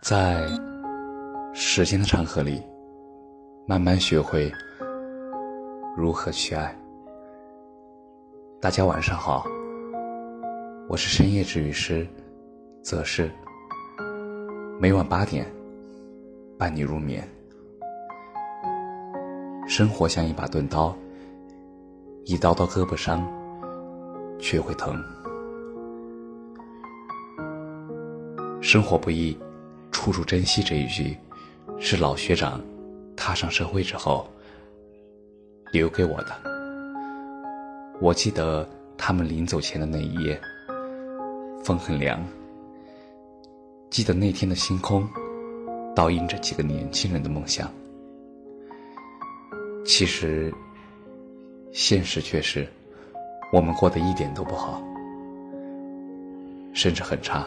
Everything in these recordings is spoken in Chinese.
在时间的长河里，慢慢学会如何去爱。大家晚上好，我是深夜治愈师则是每晚八点伴你入眠。生活像一把钝刀，一刀刀割不伤，却会疼。生活不易，处处珍惜这一句，是老学长踏上社会之后留给我的。我记得他们临走前的那一夜，风很凉。记得那天的星空，倒映着几个年轻人的梦想。其实，现实却是，我们过得一点都不好，甚至很差。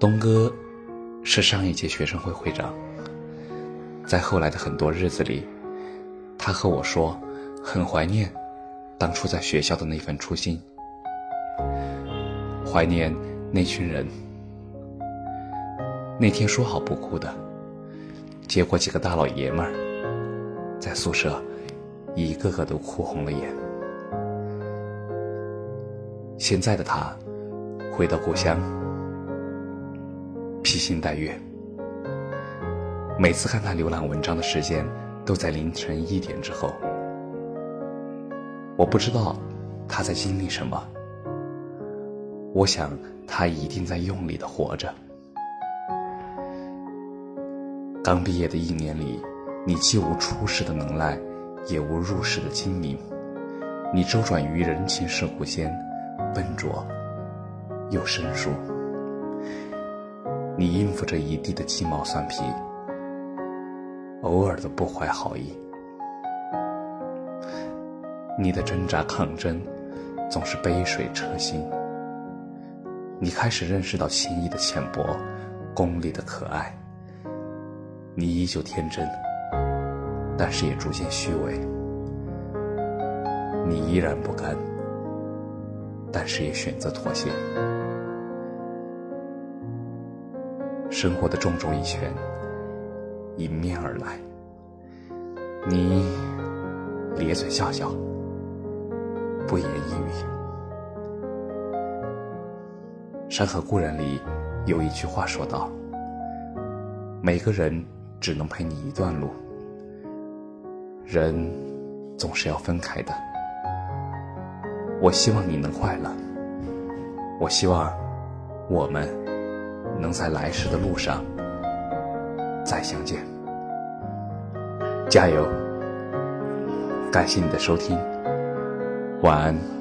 东哥是上一届学生会会长，在后来的很多日子里，他和我说，很怀念当初在学校的那份初心，怀念那群人。那天说好不哭的，结果几个大老爷们儿在宿舍一个个都哭红了眼。现在的他回到故乡。披星戴月，每次看他浏览文章的时间都在凌晨一点之后。我不知道他在经历什么，我想他一定在用力的活着。刚毕业的一年里，你既无出世的能耐，也无入世的精明，你周转于人情世故间，笨拙又生疏。你应付着一地的鸡毛蒜皮，偶尔的不怀好意，你的挣扎抗争总是杯水车薪。你开始认识到情谊的浅薄，功利的可爱。你依旧天真，但是也逐渐虚伪。你依然不甘，但是也选择妥协。生活的重重一拳迎面而来，你咧嘴笑笑，不言一语。《山河故人》里有一句话说道：“每个人只能陪你一段路，人总是要分开的。”我希望你能快乐，我希望我们。能在来时的路上再相见，加油！感谢你的收听，晚安。